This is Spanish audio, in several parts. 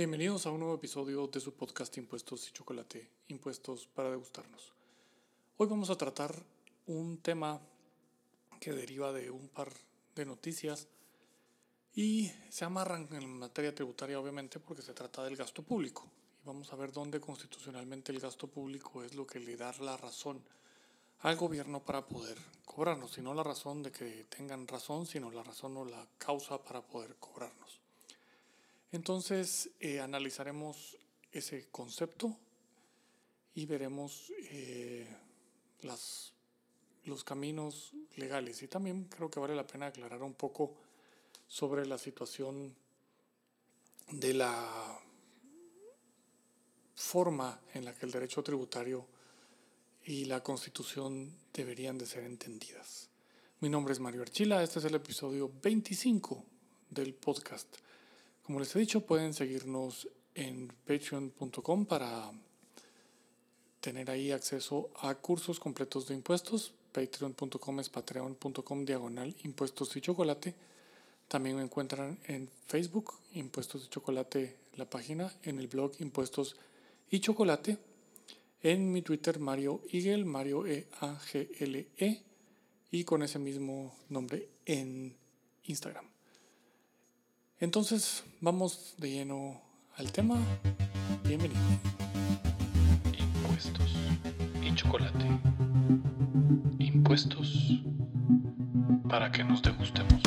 Bienvenidos a un nuevo episodio de su podcast Impuestos y Chocolate, Impuestos para degustarnos. Hoy vamos a tratar un tema que deriva de un par de noticias y se amarran en materia tributaria obviamente porque se trata del gasto público. Y vamos a ver dónde constitucionalmente el gasto público es lo que le da la razón al gobierno para poder cobrarnos, y no la razón de que tengan razón, sino la razón o la causa para poder cobrarnos. Entonces eh, analizaremos ese concepto y veremos eh, las, los caminos legales. Y también creo que vale la pena aclarar un poco sobre la situación de la forma en la que el derecho tributario y la constitución deberían de ser entendidas. Mi nombre es Mario Archila, este es el episodio 25 del podcast. Como les he dicho, pueden seguirnos en patreon.com para tener ahí acceso a cursos completos de impuestos. Patreon.com es patreon.com diagonal impuestos y chocolate. También me encuentran en Facebook, Impuestos y Chocolate, la página, en el blog Impuestos y Chocolate, en mi Twitter Mario Igel, Mario E L E, y con ese mismo nombre en Instagram. Entonces, vamos de lleno al tema. Bienvenido. Impuestos y chocolate. Impuestos para que nos degustemos.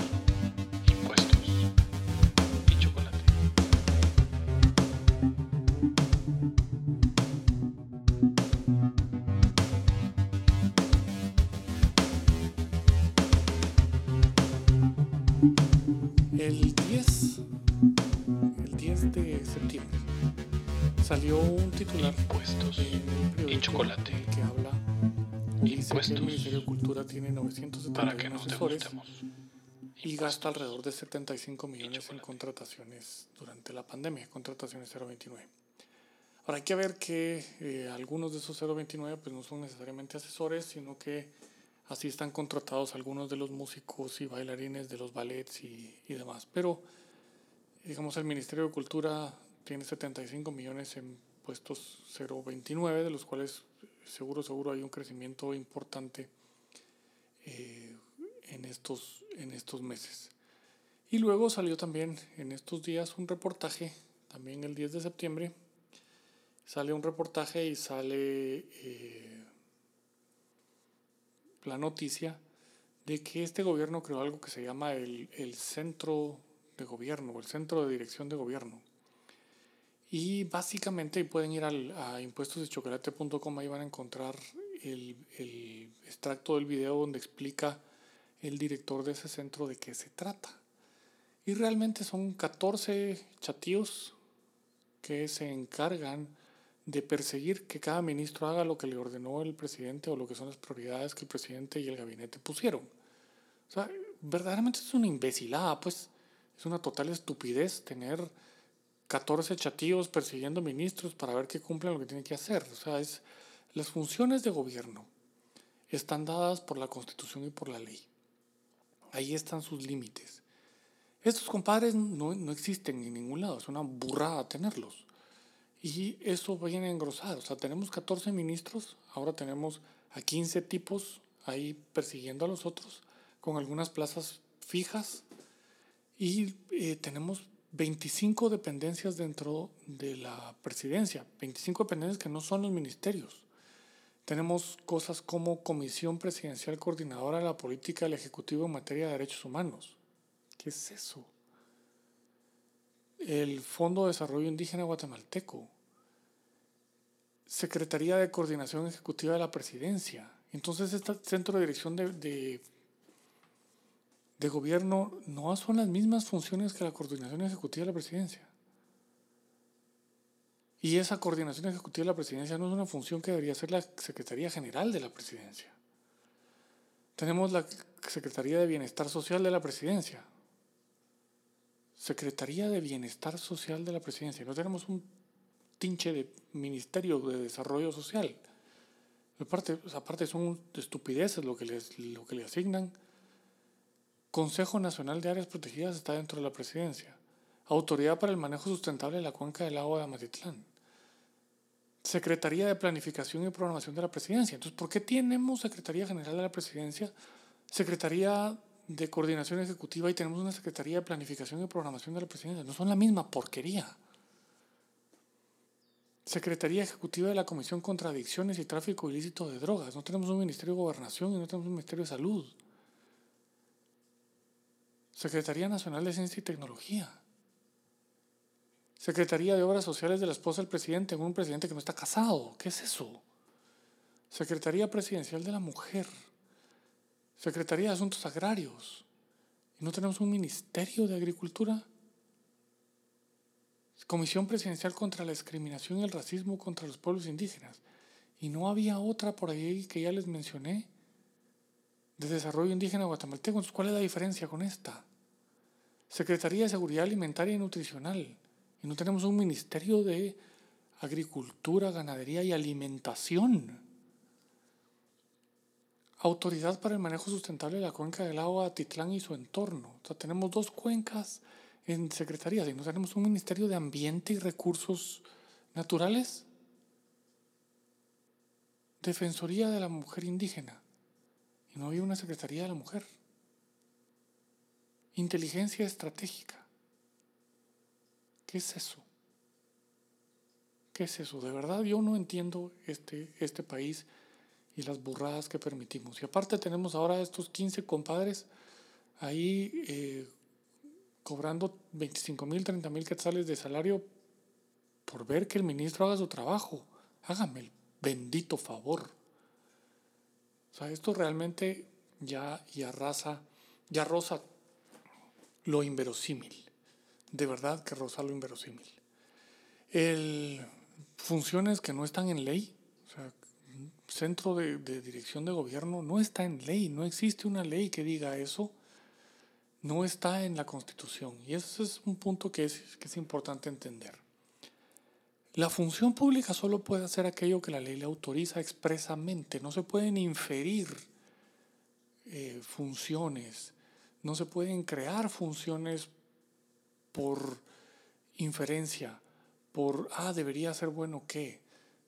Salió un titular Impuestos en periódico y chocolate. que habla dice que Impuestos el Ministerio de Cultura tiene 971 Para que nos asesores y gasta alrededor de 75 millones en contrataciones durante la pandemia, contrataciones 029. Ahora hay que ver que eh, algunos de esos 029 pues no son necesariamente asesores, sino que así están contratados algunos de los músicos y bailarines de los ballets y, y demás. Pero digamos el Ministerio de Cultura tiene 75 millones en puestos 029, de los cuales seguro, seguro hay un crecimiento importante eh, en, estos, en estos meses. Y luego salió también en estos días un reportaje, también el 10 de septiembre, sale un reportaje y sale eh, la noticia de que este gobierno creó algo que se llama el, el centro de gobierno, o el centro de dirección de gobierno. Y básicamente pueden ir al, a impuestosdechocolate.com, ahí van a encontrar el, el extracto del video donde explica el director de ese centro de qué se trata. Y realmente son 14 chatíos que se encargan de perseguir que cada ministro haga lo que le ordenó el presidente o lo que son las prioridades que el presidente y el gabinete pusieron. O sea, verdaderamente es una imbecilada, pues es una total estupidez tener 14 chatíos persiguiendo ministros para ver que cumplen lo que tienen que hacer. O sea, es, las funciones de gobierno están dadas por la constitución y por la ley. Ahí están sus límites. Estos compadres no, no existen en ningún lado, es una burrada tenerlos. Y eso viene a engrosar. O sea, tenemos 14 ministros, ahora tenemos a 15 tipos ahí persiguiendo a los otros, con algunas plazas fijas. Y eh, tenemos 25 dependencias dentro de la presidencia, 25 dependencias que no son los ministerios. Tenemos cosas como Comisión Presidencial Coordinadora de la Política del Ejecutivo en materia de derechos humanos. ¿Qué es eso? El Fondo de Desarrollo Indígena Guatemalteco. Secretaría de Coordinación Ejecutiva de la Presidencia. Entonces, este centro de dirección de, de gobierno no son las mismas funciones que la coordinación ejecutiva de la presidencia. Y esa coordinación ejecutiva de la presidencia no es una función que debería ser la Secretaría General de la presidencia. Tenemos la Secretaría de Bienestar Social de la presidencia. Secretaría de Bienestar Social de la presidencia. No tenemos un tinche de Ministerio de Desarrollo Social. Aparte, aparte son estupideces lo que, lo que le asignan. Consejo Nacional de Áreas Protegidas está dentro de la presidencia. Autoridad para el Manejo Sustentable de la Cuenca del Agua de Amatitlán. Secretaría de Planificación y Programación de la Presidencia. Entonces, ¿por qué tenemos Secretaría General de la Presidencia, Secretaría de Coordinación Ejecutiva y tenemos una Secretaría de Planificación y Programación de la Presidencia? No son la misma porquería. Secretaría Ejecutiva de la Comisión contra Adicciones y Tráfico Ilícito de Drogas. No tenemos un Ministerio de Gobernación y no tenemos un Ministerio de Salud. Secretaría Nacional de Ciencia y Tecnología. Secretaría de Obras Sociales de la esposa del presidente, un presidente que no está casado. ¿Qué es eso? Secretaría Presidencial de la Mujer. Secretaría de Asuntos Agrarios. ¿Y no tenemos un Ministerio de Agricultura? Comisión Presidencial contra la Discriminación y el Racismo contra los Pueblos Indígenas. Y no había otra por ahí que ya les mencioné, de Desarrollo Indígena Guatemalteco. Entonces, ¿cuál es la diferencia con esta? Secretaría de Seguridad Alimentaria y Nutricional. Y no tenemos un Ministerio de Agricultura, Ganadería y Alimentación. Autoridad para el Manejo Sustentable de la Cuenca del Agua Titlán y su entorno. O sea, tenemos dos cuencas en secretarías y no tenemos un Ministerio de Ambiente y Recursos Naturales. Defensoría de la Mujer Indígena. Y no había una Secretaría de la Mujer. Inteligencia Estratégica. ¿Qué es eso? ¿Qué es eso? De verdad yo no entiendo este, este país y las burradas que permitimos. Y aparte tenemos ahora estos 15 compadres ahí eh, cobrando 25 mil, 30 mil quetzales de salario por ver que el ministro haga su trabajo. Hágame el bendito favor. O sea, esto realmente ya, ya arrasa, ya rosa lo inverosímil. De verdad que rosa lo inverosímil. El, funciones que no están en ley, o sea, centro de, de dirección de gobierno no está en ley, no existe una ley que diga eso no está en la Constitución. Y ese es un punto que es, que es importante entender. La función pública solo puede hacer aquello que la ley le autoriza expresamente. No se pueden inferir eh, funciones, no se pueden crear funciones por inferencia, por, ah, debería ser bueno qué.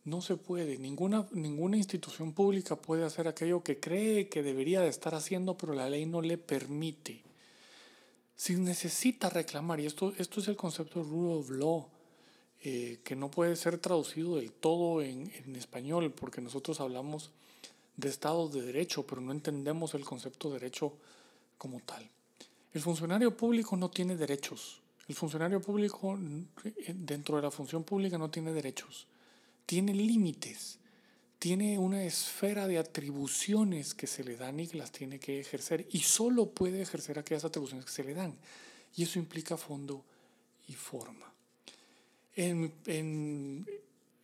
No se puede. Ninguna, ninguna institución pública puede hacer aquello que cree que debería de estar haciendo, pero la ley no le permite si necesita reclamar, y esto, esto es el concepto de rule of law, eh, que no puede ser traducido del todo en, en, español, porque nosotros hablamos de Estado de Derecho, pero no entendemos el concepto de derecho como tal. El funcionario público no tiene derechos. El funcionario público eh, dentro de la función pública no tiene derechos. Tiene límites tiene una esfera de atribuciones que se le dan y que las tiene que ejercer y solo puede ejercer aquellas atribuciones que se le dan. Y eso implica fondo y forma. En,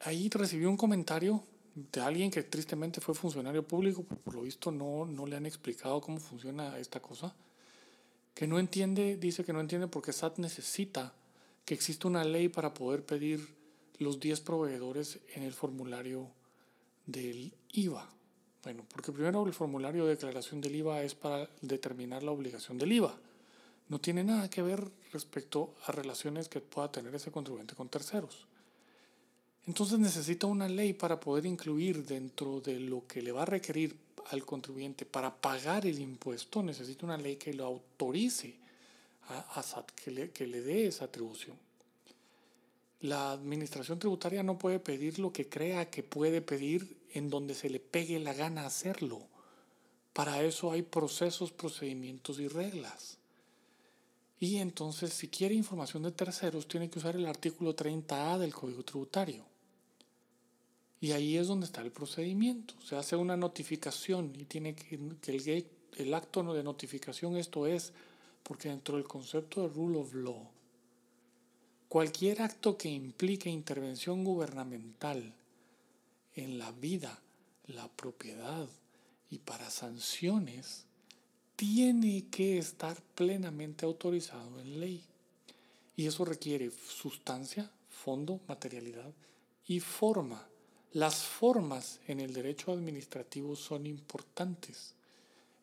ahí recibí un comentario de alguien que tristemente fue funcionario público, por lo visto no, no le han explicado cómo funciona esta cosa, que no entiende, dice que no entiende porque SAT necesita que exista una ley para poder pedir los 10 proveedores en el formulario del IVA. Bueno, porque primero el formulario de declaración del IVA es para determinar la obligación del IVA. No tiene nada que ver respecto a relaciones que pueda tener ese contribuyente con terceros. Entonces necesita una ley para poder incluir dentro de lo que le va a requerir al contribuyente para pagar el impuesto, necesita una ley que lo autorice a, SAT, que le, que le dé esa atribución. La administración tributaria no puede pedir lo que crea que puede pedir en donde se le pegue la gana hacerlo. Para eso hay procesos, procedimientos y reglas. Y entonces, si quiere información de terceros, tiene que usar el artículo 30A del Código Tributario. Y ahí es donde está el procedimiento. Se hace una notificación y tiene que, que el, el acto de notificación, esto es, porque dentro del concepto de rule of law, cualquier acto que implique intervención gubernamental en la vida, la propiedad y para sanciones, tiene que estar plenamente autorizado en ley. Y eso requiere sustancia, fondo, materialidad y forma. Las formas en el derecho administrativo son importantes.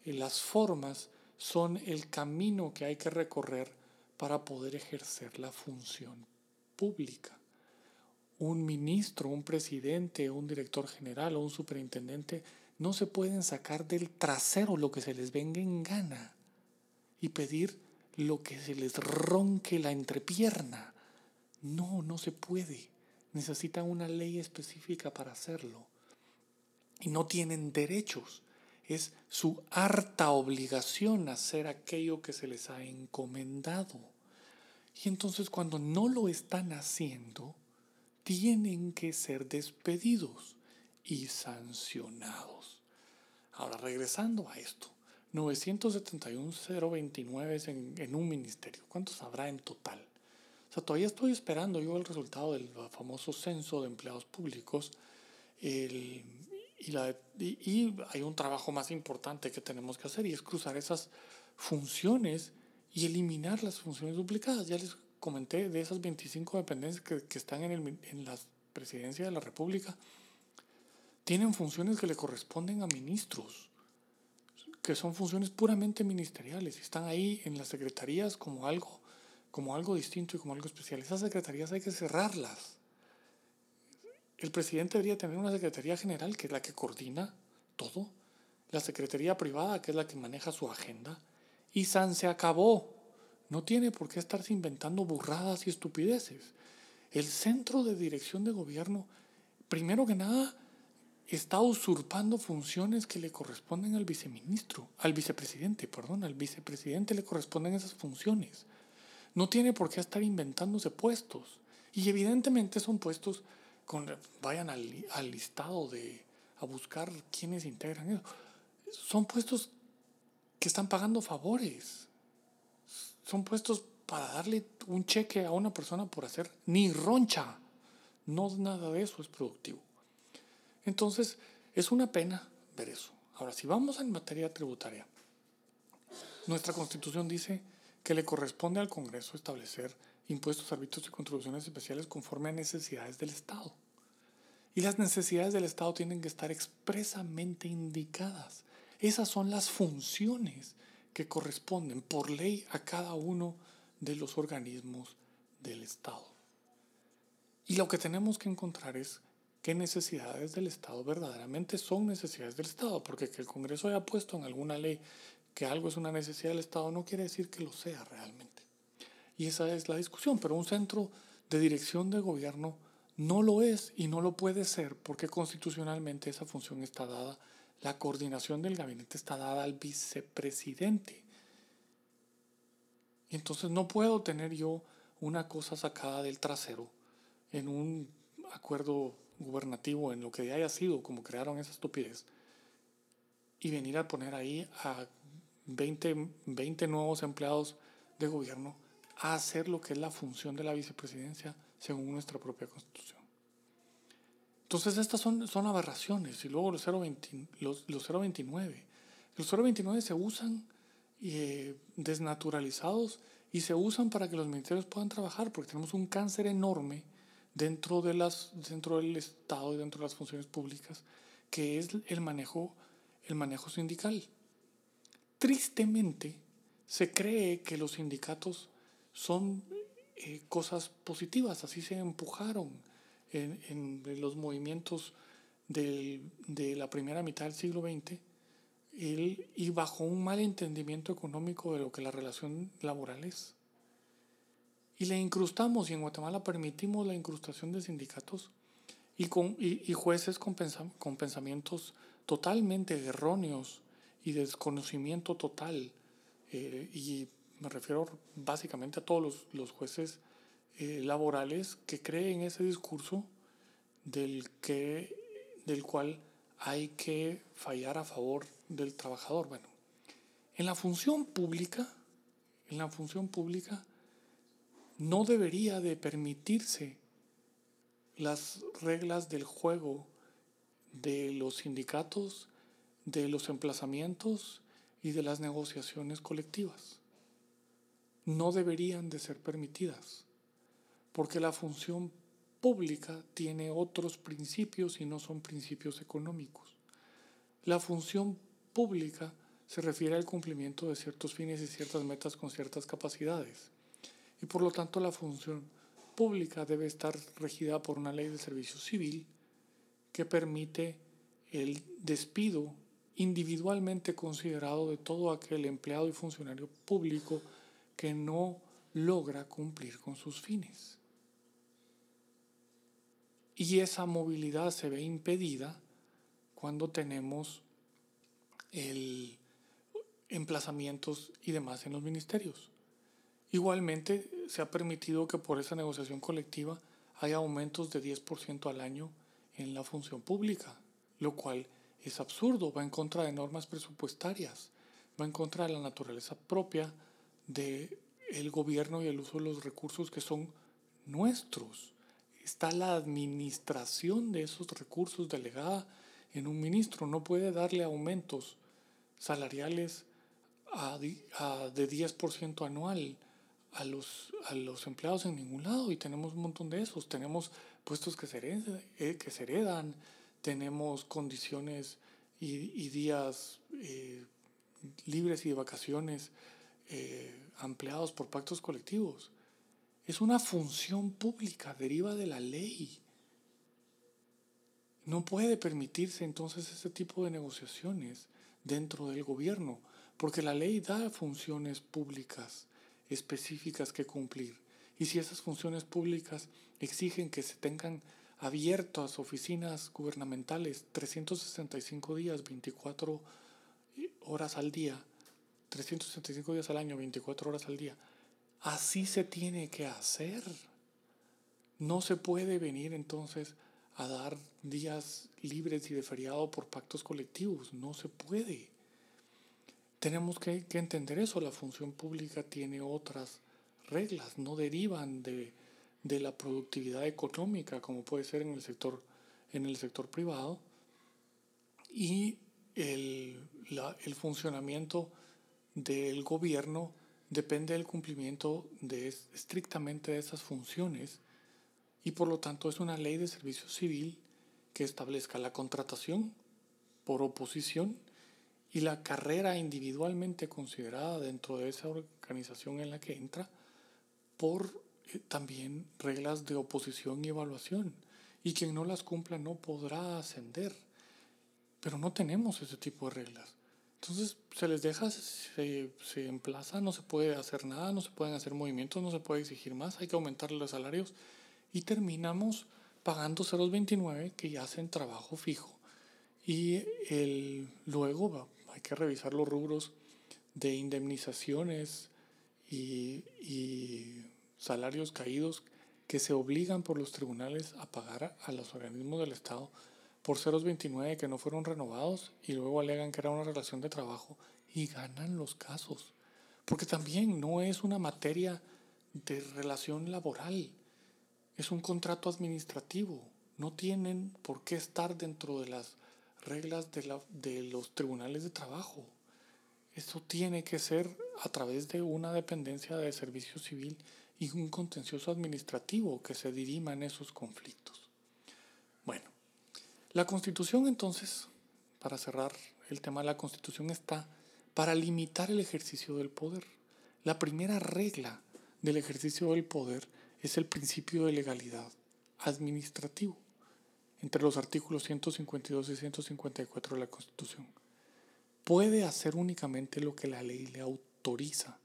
Las formas son el camino que hay que recorrer para poder ejercer la función pública. Un ministro, un presidente, un director general o un superintendente no se pueden sacar del trasero lo que se les venga en gana y pedir lo que se les ronque la entrepierna. No, no se puede. Necesitan una ley específica para hacerlo. Y no tienen derechos. Es su harta obligación hacer aquello que se les ha encomendado. Y entonces cuando no lo están haciendo, tienen que ser despedidos y sancionados. Ahora, regresando a esto, 971.029 es en, en un ministerio. ¿Cuántos habrá en total? O sea, todavía estoy esperando yo el resultado del famoso censo de empleados públicos. y, la, y, hay un trabajo más importante que tenemos que hacer y es cruzar esas funciones y eliminar las funciones duplicadas. Ya les comenté de esas 25 dependencias que, que están en, el, en la presidencia de la República. Tienen funciones que le corresponden a ministros que son funciones puramente ministeriales, están ahí en las secretarías como algo, como algo distinto y como algo especial. Esas secretarías hay que cerrarlas. El presidente debería tener una secretaría general que es la que coordina todo, la secretaría privada que es la que maneja su agenda, y San se acabó. No tiene por qué estarse inventando burradas y estupideces. El centro de dirección de gobierno, primero que nada, está usurpando funciones que le corresponden al viceministro, al vicepresidente, perdón, al vicepresidente le corresponden esas funciones. No tiene por qué estar inventándose puestos. Y evidentemente son puestos, con, vayan al, al listado de, a buscar quiénes integran eso. Son puestos que están pagando favores. Son puestos para darle un cheque a una persona por hacer ni roncha. No nada de eso es productivo. Entonces, es una pena ver eso. Ahora, si vamos en materia tributaria, nuestra constitución dice que le corresponde al Congreso establecer impuestos, árbitros y contribuciones especiales conforme a necesidades del Estado. Y las necesidades del Estado tienen que estar expresamente indicadas. Esas son las funciones que corresponden por ley a cada uno de los organismos del Estado. Y lo que tenemos que encontrar es qué necesidades del Estado verdaderamente son necesidades del Estado, porque que el Congreso haya puesto en alguna ley que algo es una necesidad del Estado no quiere decir que lo sea realmente. Y esa es la discusión, pero un centro de dirección de gobierno no lo es y no lo puede ser porque constitucionalmente esa función está dada, la coordinación del gabinete está dada al vicepresidente. Y entonces no puedo tener yo una cosa sacada del trasero en un acuerdo gubernativo, en lo que haya sido, como crearon esa estupidez, y venir a poner ahí a 20, 20 nuevos empleados de gobierno a hacer lo que es la función de la vicepresidencia según nuestra propia constitución. Entonces estas son, son aberraciones y luego los 0.29. Los, los 0.29 los 0.29 se usan eh, desnaturalizados y se usan para que los ministerios puedan trabajar porque tenemos un cáncer enorme dentro, de las, dentro del Estado y dentro de las funciones públicas, que es el manejo, el manejo sindical. Tristemente, se cree que los sindicatos son eh, cosas positivas, así se empujaron en, en los movimientos del, de la primera mitad del siglo XX y bajo un mal entendimiento económico de lo que la relación laboral es y le incrustamos, y en Guatemala permitimos la incrustación de sindicatos y, con, y, jueces con, con pensamientos totalmente erróneos y desconocimiento total. Eh, y me refiero básicamente a todos los, los jueces eh, laborales que creen ese discurso del, que, del cual hay que fallar a favor del trabajador. Bueno, en la función pública, en la función pública, no debería de permitirse las reglas del juego de los sindicatos, de los emplazamientos y de las negociaciones colectivas. No deberían de ser permitidas, porque la función pública tiene otros principios y no son principios económicos. La función pública se refiere al cumplimiento de ciertos fines y ciertas metas con ciertas capacidades y por lo tanto la función pública debe estar regida por una ley de servicio civil que permite el despido individualmente considerado de todo aquel empleado y funcionario público que no logra cumplir con sus fines. Y esa movilidad se ve impedida cuando tenemos el emplazamientos y demás en los ministerios. Igualmente, se ha permitido que por esa negociación colectiva haya aumentos de 10% al año en la función pública, lo cual es absurdo, va en contra de normas presupuestarias, va en contra de la naturaleza propia del el gobierno y el uso de los recursos que son nuestros. Está la administración de esos recursos delegada en un ministro, no puede darle aumentos salariales a, de 10% anual a los, a los empleados en ningún lado y tenemos un montón de esos. Tenemos puestos que se heredan, eh, que se tenemos condiciones y, días eh, libres y de vacaciones eh, ampliados por pactos colectivos. Es una función pública, deriva de la ley. No puede permitirse entonces ese tipo de negociaciones dentro del gobierno, porque la ley da funciones públicas específicas que cumplir. Y si esas funciones públicas exigen que se tengan abiertas oficinas gubernamentales 365 días, 24 horas al día, 365 días al año, 24 horas al día, así se tiene que hacer. No se puede venir entonces a dar días libres y de feriado por pactos colectivos, no se puede. Tenemos que, entender eso, la función pública tiene otras reglas, no derivan de, la productividad económica como puede ser en el sector, en el sector privado y el, el funcionamiento del gobierno depende del cumplimiento de, estrictamente de esas funciones y por lo tanto es una ley de servicio civil que establezca la contratación por oposición y la carrera individualmente considerada dentro de esa organización en la que entra por eh, también reglas de oposición y evaluación. Y quien no las cumpla no podrá ascender. Pero no tenemos ese tipo de reglas. Entonces se les deja, se, se emplaza, no se puede hacer nada, no se pueden hacer movimientos, no se puede exigir más, hay que aumentar los salarios y terminamos pagando 0,29 que ya hacen trabajo fijo. Y el, luego hay que revisar los rubros de indemnizaciones y, salarios caídos que se obligan por los tribunales a pagar a los organismos del Estado por 0,29 que no fueron renovados y luego alegan que era una relación de trabajo y ganan los casos. Porque también no es una materia de relación laboral, es un contrato administrativo. No tienen por qué estar dentro de las reglas de, la, de los tribunales de trabajo. Eso tiene que ser a través de una dependencia de servicio civil y un contencioso administrativo que se dirima en esos conflictos. Bueno, la constitución entonces, para cerrar el tema, la constitución está para limitar el ejercicio del poder. La primera regla del ejercicio del poder es el principio de legalidad administrativo entre los artículos 152 y 154 de la Constitución. Puede hacer únicamente lo que la ley le autoriza.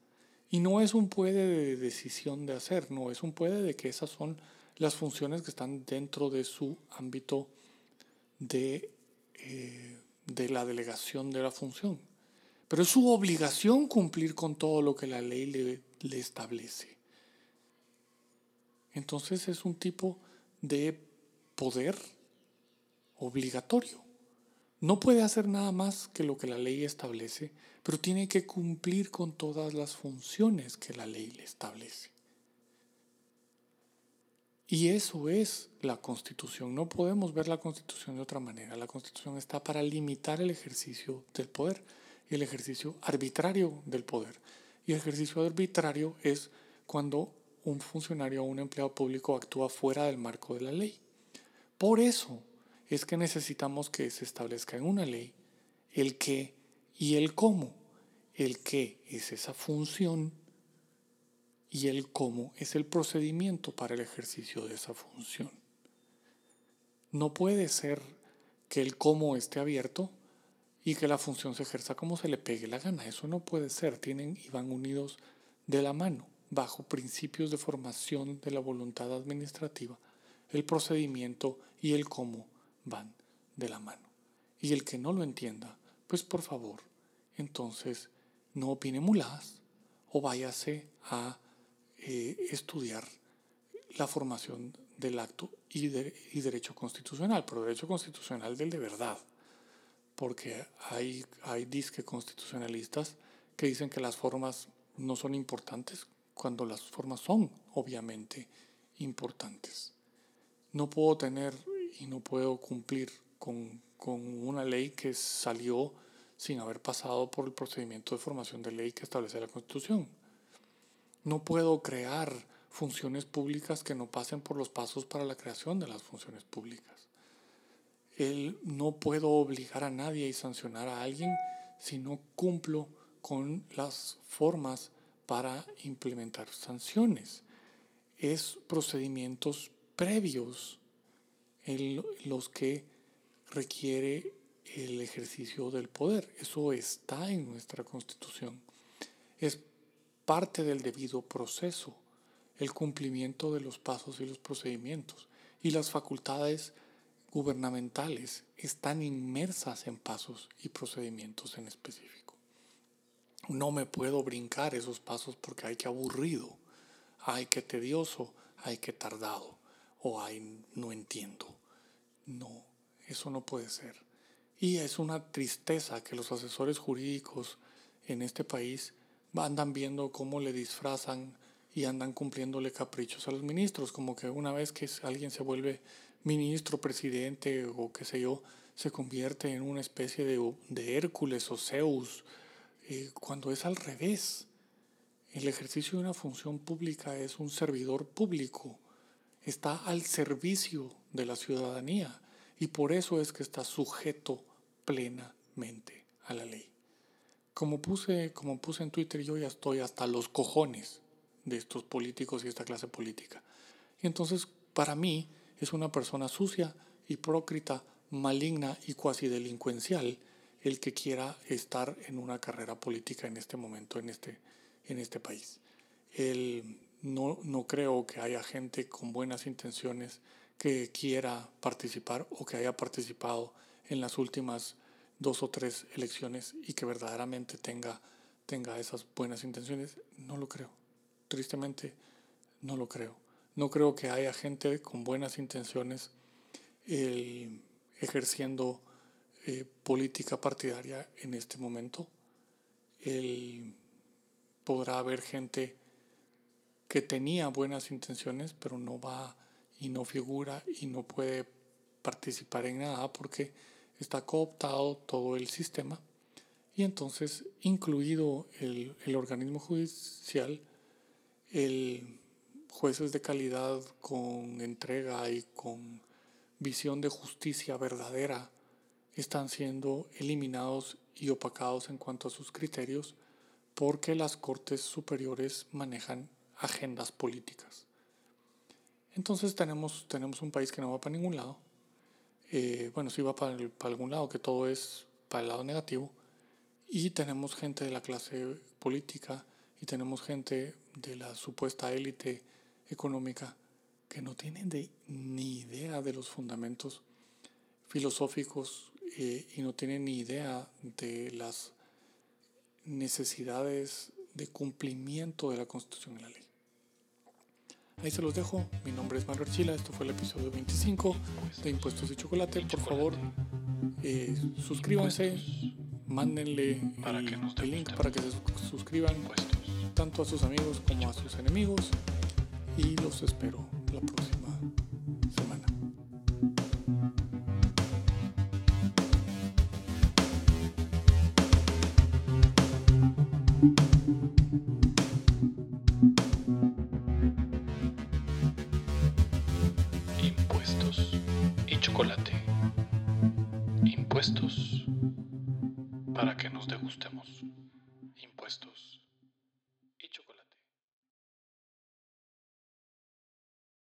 Y no es un puede de decisión de hacer, no, es un puede de que esas son las funciones que están dentro de su ámbito de, eh, de la delegación de la función. Pero es su obligación cumplir con todo lo que la ley le, le establece. Entonces es un tipo de poder obligatorio. No puede hacer nada más que lo que la ley establece, pero tiene que cumplir con todas las funciones que la ley le establece. Y eso es la constitución. No podemos ver la constitución de otra manera. La constitución está para limitar el ejercicio del poder y el ejercicio arbitrario del poder. Y el ejercicio arbitrario es cuando un funcionario o un empleado público actúa fuera del marco de la ley. Por eso es que necesitamos que se establezca en una ley el qué y el cómo. El qué es esa función y el cómo es el procedimiento para el ejercicio de esa función. No puede ser que el cómo esté abierto y que la función se ejerza como se le pegue la gana. Eso no puede ser. Tienen y van unidos de la mano, bajo principios de formación de la voluntad administrativa. El procedimiento y el cómo van de la mano. Y el que no lo entienda, pues por favor, entonces no opine muladas o váyase a eh, estudiar la formación del acto y, y derecho constitucional, pero derecho constitucional del de verdad, porque hay, hay disque constitucionalistas que dicen que las formas no son importantes cuando las formas son obviamente importantes. No puedo tener y no puedo cumplir con, con una ley que salió sin haber pasado por el procedimiento de formación de ley que establece la Constitución. No puedo crear funciones públicas que no pasen por los pasos para la creación de las funciones públicas. El, no puedo obligar a nadie y sancionar a alguien si no cumplo con las formas para implementar sanciones. Es procedimientos previos en los que requiere el ejercicio del poder. Eso está en nuestra constitución. Es parte del debido proceso, el cumplimiento de los pasos y los procedimientos. Y las facultades gubernamentales están inmersas en pasos y procedimientos en específico. No me puedo brincar esos pasos porque hay que aburrido, hay que tedioso, hay que tardado o hay no entiendo. No, eso no puede ser. Y es una tristeza que los asesores jurídicos en este país andan viendo cómo le disfrazan y andan cumpliéndole caprichos a los ministros, como que una vez que alguien se vuelve ministro, presidente o qué sé yo, se convierte en una especie de, de Hércules o Zeus, eh, cuando es al revés. El ejercicio de una función pública es un servidor público, está al servicio de la ciudadanía y por eso es que está sujeto plenamente a la ley. Como puse, como puse en Twitter, yo ya estoy hasta los cojones de estos políticos y esta clase política. Y entonces, para mí, es una persona sucia, hipócrita, maligna y cuasi delincuencial el que quiera estar en una carrera política en este momento, en este, en este país. El, no, no creo que haya gente con buenas intenciones que quiera participar o que haya participado en las últimas dos o tres elecciones y que verdaderamente tenga, tenga esas buenas intenciones, no lo creo. Tristemente, no lo creo. No creo que haya gente con buenas intenciones eh, ejerciendo eh, política partidaria en este momento. podrá haber gente que tenía buenas intenciones, pero no va y no figura y no puede participar en nada porque está cooptado todo el sistema. Y entonces incluido el, el organismo judicial, el jueces de calidad con entrega y con visión de justicia verdadera están siendo eliminados y opacados en cuanto a sus criterios porque las cortes superiores manejan agendas políticas. Entonces tenemos, tenemos un país que no va para ningún lado eh, bueno, sí va para, algún lado, que todo es para el lado negativo. Y tenemos gente de la clase política y tenemos gente de la supuesta élite económica que no tienen ni idea de los fundamentos filosóficos eh, y no tienen ni idea de las necesidades de cumplimiento de la Constitución y la ley. Ahí se los dejo. Mi nombre es Manuel Chila. Esto fue el episodio 25 de Impuestos y Chocolate. Por favor, eh, suscríbanse. Mándenle el, link para que se suscriban tanto a sus amigos como a sus enemigos. Y los espero la próxima